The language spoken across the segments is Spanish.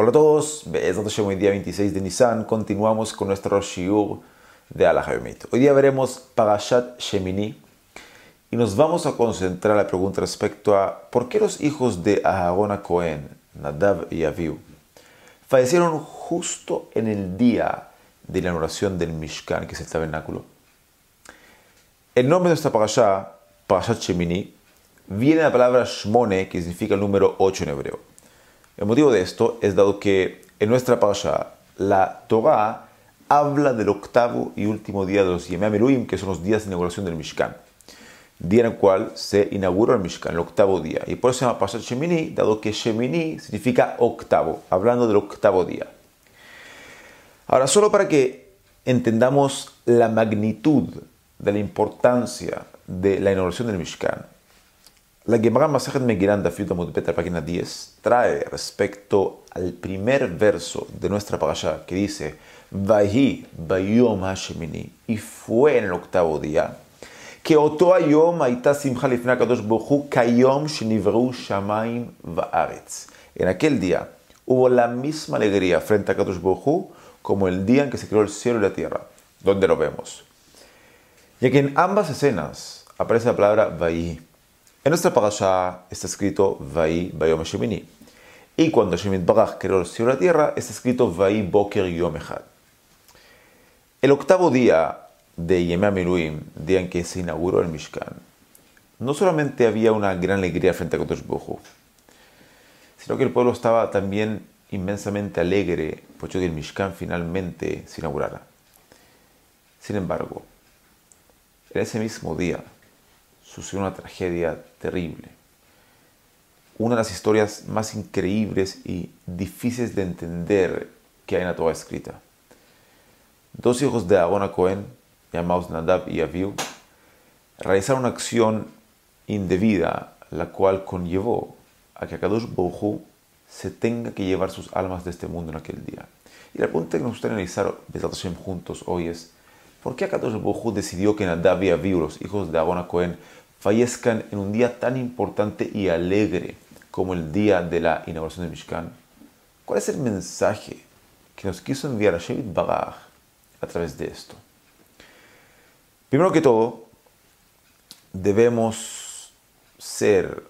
Hola a todos, hoy día 26 de Nisan continuamos con nuestro Shiur de Alajayomit. Hoy día veremos Parashat Shemini y nos vamos a concentrar en la pregunta respecto a por qué los hijos de Aharon Cohen, Nadav y Avihu, fallecieron justo en el día de la inauguración del Mishkan, que es el tabernáculo. El nombre de esta Parashat, Parashat Shemini, viene de la palabra Shmone, que significa el número 8 en hebreo. El motivo de esto es dado que en nuestra parasha la Torah habla del octavo y último día de los Yemei que son los días de inauguración del Mishkan. Día en el cual se inauguró el Mishkan, el octavo día. Y por eso se llama Parashat Shemini, dado que Shemini significa octavo, hablando del octavo día. Ahora, solo para que entendamos la magnitud de la importancia de la inauguración del Mishkan, la Gemara Masajet Megillah Dafyut la página 10, trae respecto al primer verso de nuestra parasha que dice Vahi Bayom Hashemini y fue en el octavo día que Oto Ayom Aita Simcha Kadosh Bohu Kayom Shinivru Shamaim Vaaretz. En aquel día hubo la misma alegría frente a Kadosh Bohu como el día en que se creó el cielo y la tierra, donde lo vemos. Ya que en ambas escenas aparece la palabra Vahi en nuestra parasha está escrito Vai Bayom Shemini. Y cuando Shemit Barach creó el cielo y la tierra, está escrito Vai Boker Yom Echad. El octavo día de Yemei Miluim, día en que se inauguró el Mishkan, no solamente había una gran alegría frente a Kodesh Bohu, sino que el pueblo estaba también inmensamente alegre por que el Mishkan finalmente se inaugurara. Sin embargo, en ese mismo día, sucedió una tragedia terrible. Una de las historias más increíbles y difíciles de entender que hay en la Torah escrita. Dos hijos de Aaron Cohen, llamados Nadab y Avihu, realizaron una acción indebida, la cual conllevó a que Akadosh Bohu se tenga que llevar sus almas de este mundo en aquel día. Y la pregunta que nos gustaría analizar juntos hoy es, ¿por qué Akadosh Bohu decidió que Nadab y Avihu, los hijos de Aaron Cohen, fallezcan en un día tan importante y alegre como el día de la inauguración del Mishkan? ¿Cuál es el mensaje que nos quiso enviar a Shevit a través de esto? Primero que todo, debemos ser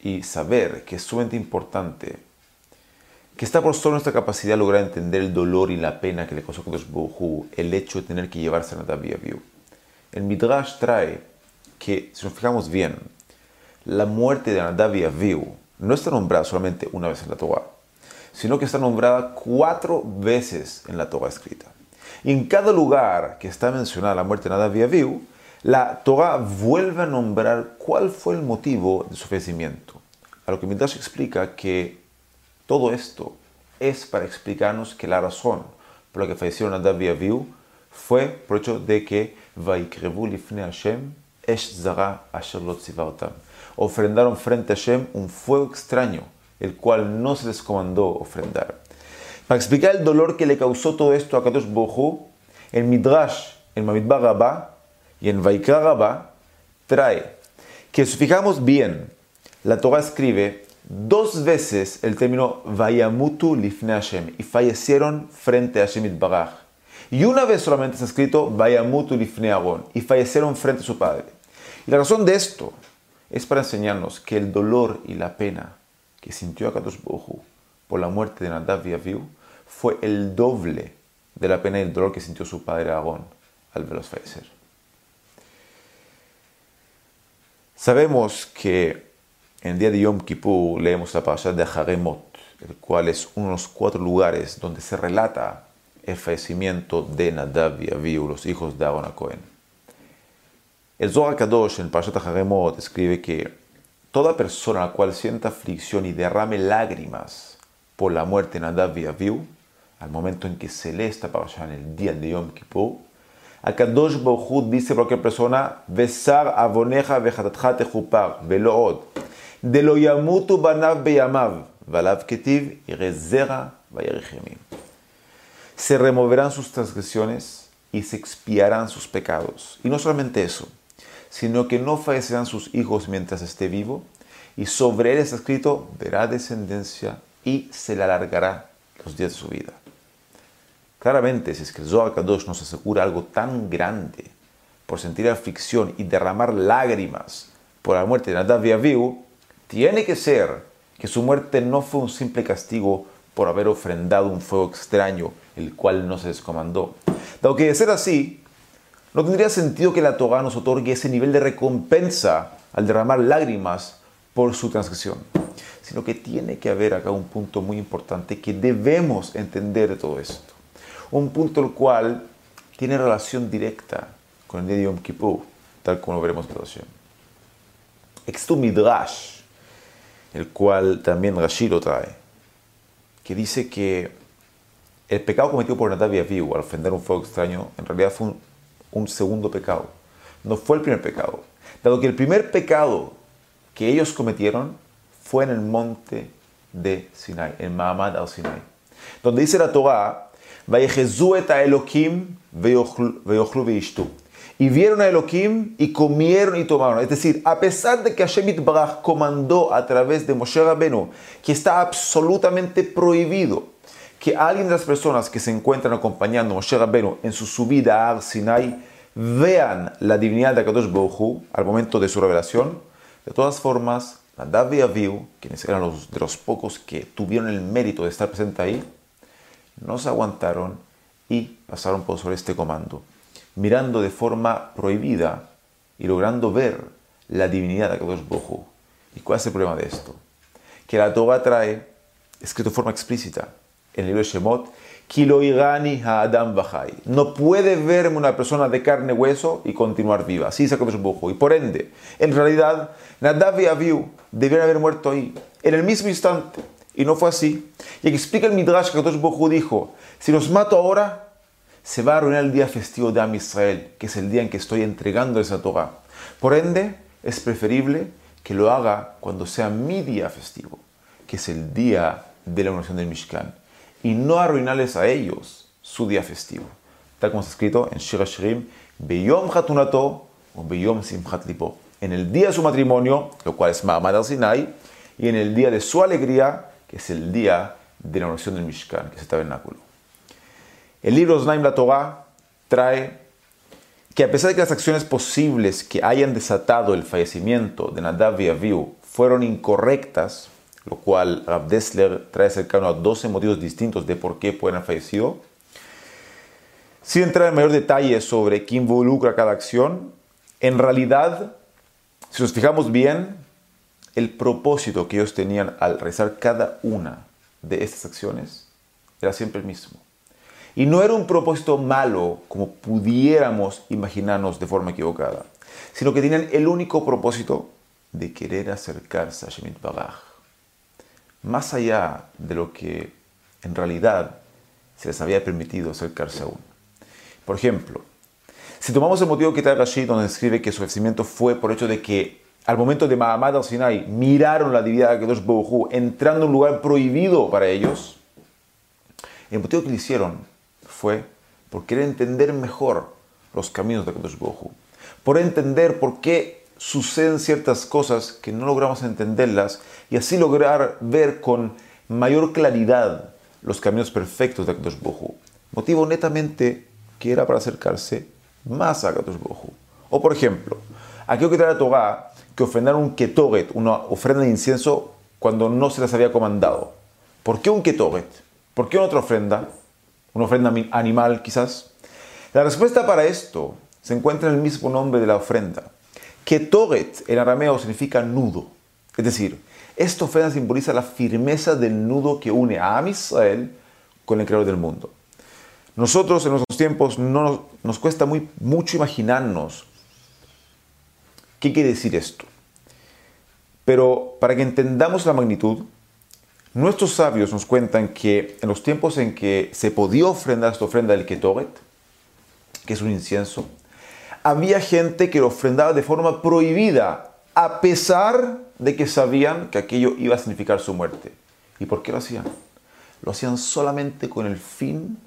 y saber que es sumamente importante que está por sobre nuestra capacidad lograr entender el dolor y la pena que le causó a Kodesh el hecho de tener que llevarse a Nadav y El Midrash trae que, si nos fijamos bien, la muerte de Nadav y Avihu no está nombrada solamente una vez en la Torah, sino que está nombrada cuatro veces en la Torah escrita. Y en cada lugar que está mencionada la muerte de Nadav y Avihu, la Torah vuelve a nombrar cuál fue el motivo de su fallecimiento. A lo que Midrash explica que todo esto es para explicarnos que la razón por la que fallecieron Nadav y fue por hecho de que Vaikrevu lifne Hashem Ofrendaron frente a Hashem un fuego extraño, el cual no se les comandó ofrendar. Para explicar el dolor que le causó todo esto a Kadosh Bohu, el Midrash, en Mamidbar Rabba y en Vaikra Rabba, trae que si fijamos bien, la Torah escribe dos veces el término Vayamutu lifne Hashem y fallecieron frente a Hashem Baraj. Y una vez solamente está escrito Vayamutu lifne y fallecieron frente a su padre. Y la razón de esto es para enseñarnos que el dolor y la pena que sintió Akadosh Bohu por la muerte de Nadav y Avihu fue el doble de la pena y el dolor que sintió su padre Aarón al verlos fallecer. Sabemos que en el día de Yom Kippur leemos la parasha de Haremot, el cual es uno de los cuatro lugares donde se relata el fallecimiento de Nadav y Avihu, los hijos de Aaron Cohen. El Zohar Kadosh en Parashat Haremot escribe que toda persona a la cual sienta aflicción y derrame lágrimas por la muerte de Nadav y Avihu, al momento en que se lee esta parasha en el día de Yom Kippur, Akadosh Baruch dice por qué persona, Besar avoneja vejatatcha techupar, velo od, de lo yamutu banav beyamav, valav ketiv irezera vayerichemim. Se removerán sus transgresiones y se expiarán sus pecados. Y no solamente eso, sino que no fallecerán sus hijos mientras esté vivo, y sobre él está escrito, verá descendencia y se le alargará los días de su vida. Claramente, si es que Zohar Kadosh nos asegura algo tan grande por sentir aflicción y derramar lágrimas por la muerte de Nadav y Avihu, tiene que ser que su muerte no fue un simple castigo por haber ofrendado un fuego extraño, el cual no se descomandó. Dado que de ser así, no tendría sentido que la Torah nos otorgue ese nivel de recompensa al derramar lágrimas por su transgresión, sino que tiene que haber acá un punto muy importante que debemos entender de todo esto. Un punto el cual tiene relación directa con el día de Yom Kippur, tal como lo veremos en la oración. Existe un midrash, el cual también Rashi lo trae, que dice que el pecado cometido por Nadav y al ofender un fuego extraño, en realidad fue un, un segundo pecado. No fue el primer pecado. Dado que el primer pecado que ellos cometieron fue en el monte de Sinai, en Mahamad al-Sinai, donde dice la Torah, Elohim y vieron a Elohim y comieron y tomaron. Es decir, a pesar de que Hashem Baraj comandó a través de Moshe Rabenu que está absolutamente prohibido que alguien de las personas que se encuentran acompañando a Moshe Rabenu en su subida a Sinai vean la divinidad de Akadosh Baruj al momento de su revelación, de todas formas, Nadav y Avihu, quienes eran los de los pocos que tuvieron el mérito de estar presentes ahí, no se aguantaron y pasaron por sobre este comando mirando de forma prohibida y logrando ver la divinidad de Akadosh Bohu. ¿Y cuál es el problema de esto? Que la Torah trae, escrito de forma explícita, en el libro de Shemot, Kiloigani Adam. No puede verme una persona de carne y hueso y continuar viva. Así dice Akadosh Bohu. Y por ende, en realidad, Nadav y Avihu debieron haber muerto ahí, en el mismo instante. Y no fue así. Y explica el Midrash que Akadosh Bohu dijo, si los mato ahora, se va a arruinar el día festivo de Am Israel, que es el día en que estoy entregando esa Torah. Por ende, es preferible que lo haga cuando sea mi día festivo, que es el día de la oración del Mishkan, y no arruinarles a ellos su día festivo. Tal como está escrito en Shira Shirim, Beyom Hatunato o Beyom Simchat Lipo. En el día de su matrimonio, lo cual es Mahamad al Sinai, y en el día de su alegría, que es el día de la oración del Mishkan, que es el tabernáculo. El libro Znaim la Torah trae que a pesar de que las acciones posibles que hayan desatado el fallecimiento de Nadav y Avihu fueron incorrectas, lo cual Rav trae cercano a 12 motivos distintos de por qué pueden haber fallecido, sin entrar en mayor detalle sobre qué involucra cada acción, en realidad, si nos fijamos bien, el propósito que ellos tenían al realizar cada una de estas acciones era siempre el mismo. Y no era un propósito malo como pudiéramos imaginarnos de forma equivocada, sino que tenían el único propósito de querer acercarse a Shemit Baraj, más allá de lo que en realidad se les había permitido acercarse aún. Por ejemplo, si tomamos el motivo que trae Rashid, donde escribe que su ofrecimiento fue por hecho de que al momento de Mahamad al-Sinai miraron la divinidad de Kedosh Bohu entrando en un lugar prohibido para ellos, el motivo que le hicieron fue por querer entender mejor los caminos de Kadosh Bohu, por entender por qué suceden ciertas cosas que no logramos entenderlas y así lograr ver con mayor claridad los caminos perfectos de Kadosh Bohu. Motivo netamente que era para acercarse más a Kadosh Bohu. O por ejemplo, aquello que trae la que ofrendaron un ketoret, una ofrenda de incienso, cuando no se les había comandado. ¿Por qué un ketoret? ¿Por qué otra ofrenda? una ofrenda animal quizás. La respuesta para esto se encuentra en el mismo nombre de la ofrenda. Ketoret en arameo significa nudo. Es decir, esta ofrenda simboliza la firmeza del nudo que une a Am Israel con el creador del mundo. Nosotros en nuestros tiempos no nos, nos cuesta muy, mucho imaginarnos qué quiere decir esto. Pero para que entendamos la magnitud, Nuestros sabios nos cuentan que en los tiempos en que se podía ofrendar esta ofrenda del Ketoret, que es un incienso, había gente que lo ofrendaba de forma prohibida, a pesar de que sabían que aquello iba a significar su muerte. ¿Y por qué lo hacían? Lo hacían solamente con el fin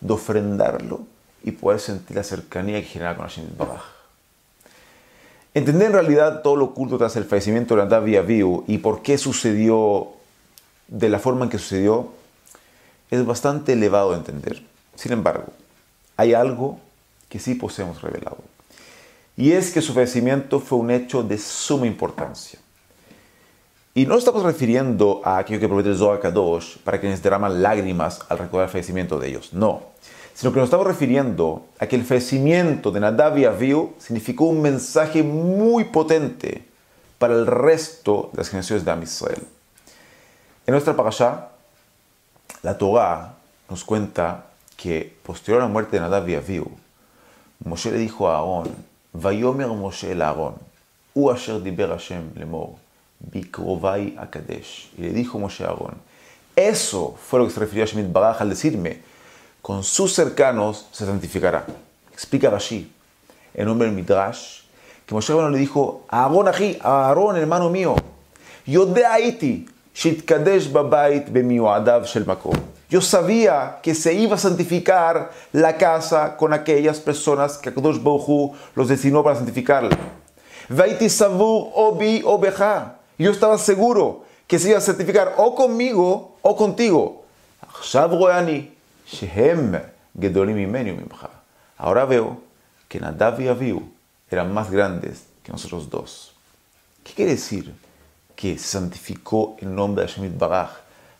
de ofrendarlo y poder sentir la cercanía que generaba con Hashem Baraj. Entender en realidad todo lo oculto tras el fallecimiento de Nadav y y por qué sucedió de la forma en que sucedió es bastante elevado de entender. Sin embargo, hay algo que sí poseemos revelado. Y es que su fallecimiento fue un hecho de suma importancia. Y no estamos refiriendo a aquello que promete Zohar Kadosh para quienes derraman lágrimas al recordar el fallecimiento de ellos. No. Sino que nos estamos refiriendo a que el fallecimiento de Nadav y Avihu significó un mensaje muy potente para el resto de las generaciones de Am Israel. En nuestra parasha, la Torah nos cuenta que posterior a la muerte de Nadav y Avihu, Moshe le dijo a Aarón, Vayomer Moshe el Aarón, U asher diber Hashem lemor, bikrovai akadesh. Y le dijo Moshe Aarón, eso fue lo que se refirió a Shemit Baraj al decirme, con sus cercanos se santificará. Explica Rashi, en nombre del Midrash, que Moshe le dijo, Aarón ají, Aarón hermano mío, yo sabía que se iba a santificar la casa con aquellas personas que Akadosh Baruj los destinó para santificarla. Vaiti savur obi obeja. Yo estaba seguro que se iba a santificar o conmigo o contigo. Ahora veo que Nadav y Avihu eran más grandes que nosotros dos. ¿Qué quiere decir? que se santificó el nombre de Shemit Baraj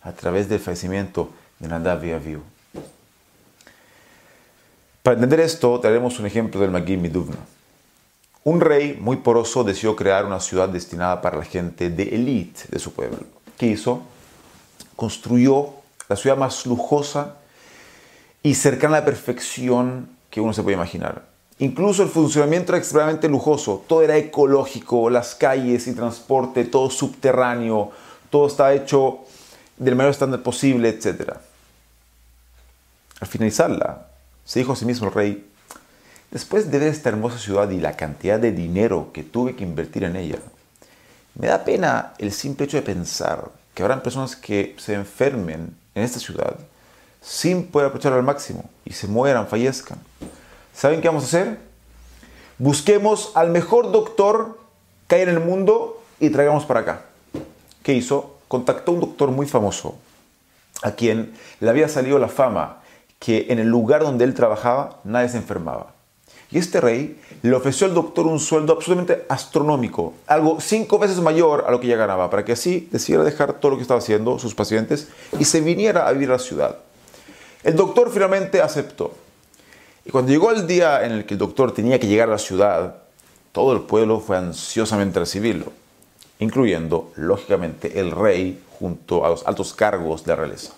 a través del fallecimiento de Nadav y Avihu. Para entender esto, traeremos un ejemplo del Magid Miduvna. Un rey muy poroso decidió crear una ciudad destinada para la gente de élite de su pueblo. ¿Qué hizo? Construyó la ciudad más lujosa y cercana a la perfección que uno se puede imaginar. Incluso el funcionamiento era extremadamente lujoso, todo era ecológico, las calles y transporte, todo subterráneo, todo estaba hecho del mayor estándar posible, etc. Al finalizarla, se dijo a sí mismo el rey, después de ver esta hermosa ciudad y la cantidad de dinero que tuve que invertir en ella, me da pena el simple hecho de pensar que habrán personas que se enfermen en esta ciudad sin poder aprovecharla al máximo y se mueran, fallezcan. ¿Saben qué vamos a hacer? Busquemos al mejor doctor que hay en el mundo y traigamos para acá. ¿Qué hizo? Contactó a un doctor muy famoso, a quien le había salido la fama que en el lugar donde él trabajaba nadie se enfermaba. Y este rey le ofreció al doctor un sueldo absolutamente astronómico, algo cinco veces mayor a lo que ya ganaba, para que así decidiera dejar todo lo que estaba haciendo sus pacientes y se viniera a vivir a la ciudad. El doctor finalmente aceptó. Y cuando llegó el día en el que el doctor tenía que llegar a la ciudad, todo el pueblo fue ansiosamente a recibirlo, incluyendo, lógicamente, el rey junto a los altos cargos de la realeza.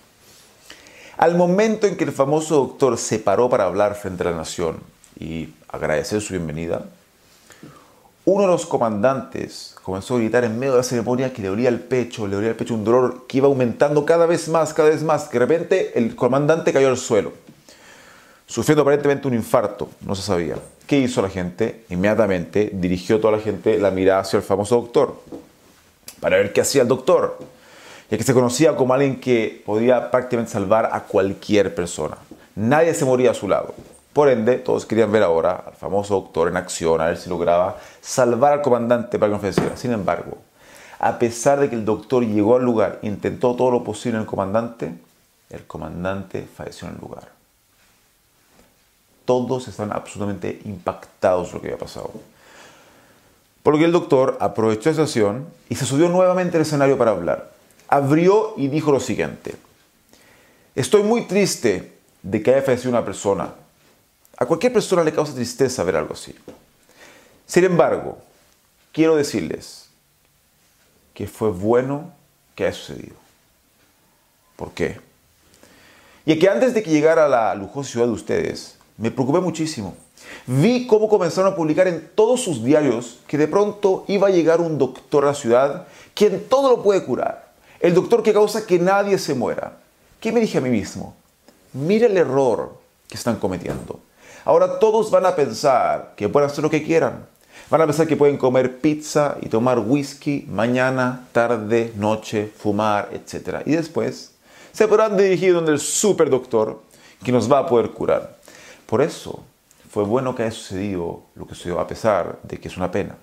Al momento en que el famoso doctor se paró para hablar frente a la nación y agradecer su bienvenida, uno de los comandantes comenzó a gritar en medio de la ceremonia que le dolía el pecho, le dolía el pecho un dolor que iba aumentando cada vez más, cada vez más, que de repente el comandante cayó al suelo sufriendo aparentemente un infarto, no se sabía. ¿Qué hizo la gente? Inmediatamente dirigió toda la gente la mirada hacia el famoso doctor, para ver qué hacía el doctor, ya que se conocía como alguien que podía prácticamente salvar a cualquier persona. Nadie se moría a su lado. Por ende, todos querían ver ahora al famoso doctor en acción, a ver si lograba salvar al comandante para que no falleciera. Sin embargo, a pesar de que el doctor llegó al lugar e intentó todo lo posible en el comandante, el comandante falleció en el lugar todos están absolutamente impactados de lo que había pasado. Por lo que el doctor aprovechó esa situación y se subió nuevamente al escenario para hablar. Abrió y dijo lo siguiente. Estoy muy triste de que haya fallecido una persona. A cualquier persona le causa tristeza ver algo así. Sin embargo, quiero decirles que fue bueno que haya sucedido. ¿Por qué? Y que antes de que llegara a la lujosa ciudad de ustedes, me preocupé muchísimo. Vi cómo comenzaron a publicar en todos sus diarios que de pronto iba a llegar un doctor a la ciudad quien todo lo puede curar. El doctor que causa que nadie se muera. ¿Qué me dije a mí mismo? Mira el error que están cometiendo. Ahora todos van a pensar que pueden hacer lo que quieran. Van a pensar que pueden comer pizza y tomar whisky mañana, tarde, noche, fumar, etc. Y después se podrán dirigir donde el super doctor que nos va a poder curar. Por eso fue bueno que haya sucedido lo que sucedió, a pesar de que es una pena.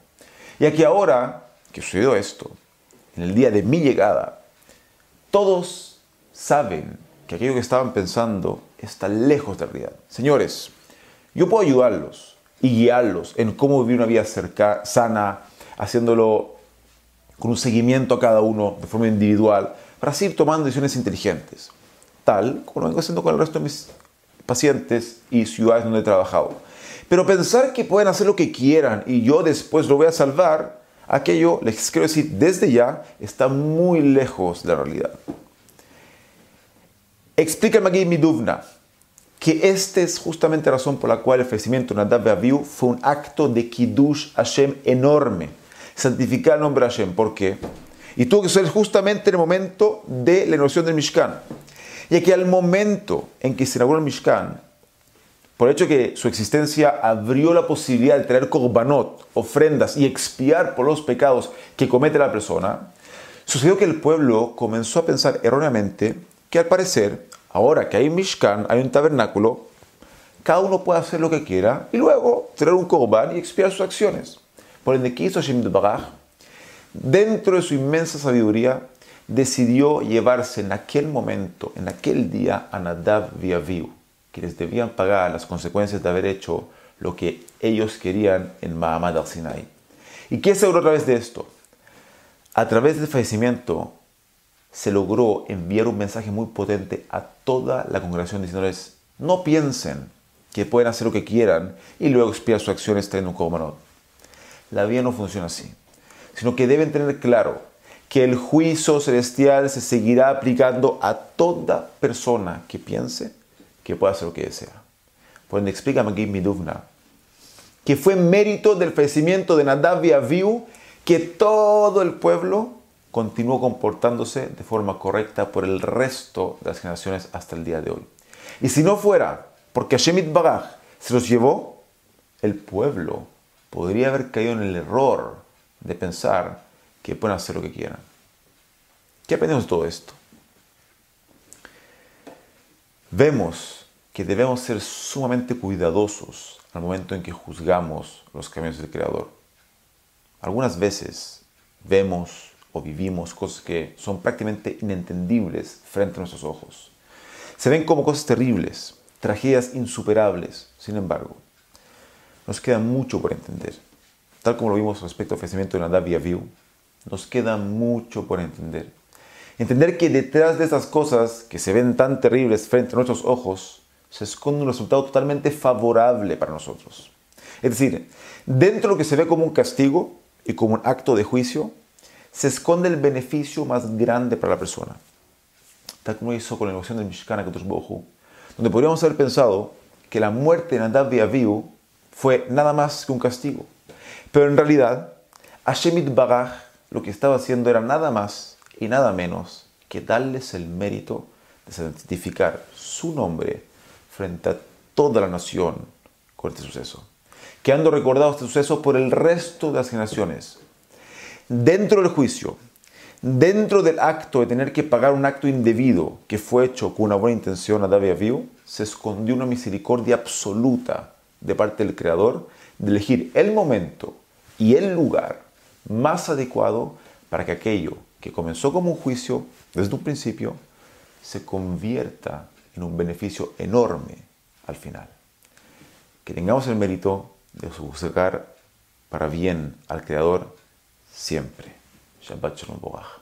Y aquí ahora que sucedió esto, en el día de mi llegada, todos saben que aquello que estaban pensando está lejos de la realidad. Señores, yo puedo ayudarlos y guiarlos en cómo vivir una vida sana, haciéndolo con un seguimiento a cada uno de forma individual, para seguir tomando decisiones inteligentes, tal como lo vengo haciendo con el resto de mis pacientes y ciudades donde he trabajado. Pero pensar que pueden hacer lo que quieran y yo después lo voy a salvar, aquello, les quiero decir, desde ya está muy lejos de la realidad. Explícame aquí mi duvna que esta es justamente la razón por la cual el fallecimiento de Nadav Avihu fue un acto de Kiddush Hashem enorme. Santificar el nombre de Hashem. ¿Por qué? Y tuvo que ser justamente en el momento de la inauguración del Mishkan. Ya que al momento en que se inauguró el Mishkan, por el hecho de que su existencia abrió la posibilidad de traer korbanot, ofrendas y expiar por los pecados que comete la persona, sucedió que el pueblo comenzó a pensar erróneamente que al parecer, ahora que hay Mishkan, hay un tabernáculo, cada uno puede hacer lo que quiera y luego traer un korban y expiar sus acciones. Por ende, ¿qué hizo Hashem Baraj? Dentro de su inmensa sabiduría, decidió llevarse en aquel momento, en aquel día, a Nadav y Avihu quienes debían pagar las consecuencias de haber hecho lo que ellos querían en Mahamad al-Sinai. ¿Y qué se a través de esto? A través del fallecimiento se logró enviar un mensaje muy potente a toda la congregación diciéndoles, no piensen que pueden hacer lo que quieran y luego expiar sus acciones trayendo un comanot. La vida no funciona así, sino que deben tener claro que el juicio celestial se seguirá aplicando a toda persona que piense que pueda hacer lo que desea. Por ende, explícame aquí mi que fue mérito del fallecimiento de Nadav y Avihu que todo el pueblo continuó comportándose de forma correcta por el resto de las generaciones hasta el día de hoy. Y si no fuera porque Hashemit Bagaj se los llevó, el pueblo podría haber caído en el error de pensar que pueden hacer lo que quieran. ¿Qué aprendemos de todo esto? vemos que debemos ser sumamente cuidadosos al momento en que juzgamos los caminos del Creador. Algunas veces vemos o vivimos cosas que son prácticamente inentendibles frente a nuestros ojos. Se ven como cosas terribles, tragedias insuperables. Sin embargo, nos queda mucho por entender. Tal como lo vimos respecto al fallecimiento de Nadav y Avihu, nos queda mucho por entender. Entender que detrás de esas cosas que se ven tan terribles frente a nuestros ojos, se esconde un resultado totalmente favorable para nosotros. Es decir, dentro de lo que se ve como un castigo y como un acto de juicio, se esconde el beneficio más grande para la persona. Tal como hizo con la emoción del Mishkan Bohu, donde podríamos haber pensado que la muerte de Nadav y Avihu fue nada más que un castigo. Pero en realidad, Hashemit Baraj lo que estaba haciendo era nada más y nada menos que darles el mérito de santificar su nombre frente a toda la nación con este suceso. Quedando recordado este suceso por el resto de las generaciones. Dentro del juicio, dentro del acto de tener que pagar un acto indebido que fue hecho con una buena intención a David Aviu, se escondió una misericordia absoluta de parte del Creador de elegir el momento y el lugar más adecuado para que aquello que comenzó como un juicio desde un principio, se convierta en un beneficio enorme al final. Que tengamos el mérito de buscar para bien al Creador siempre. Shabbat Shalom Bogach.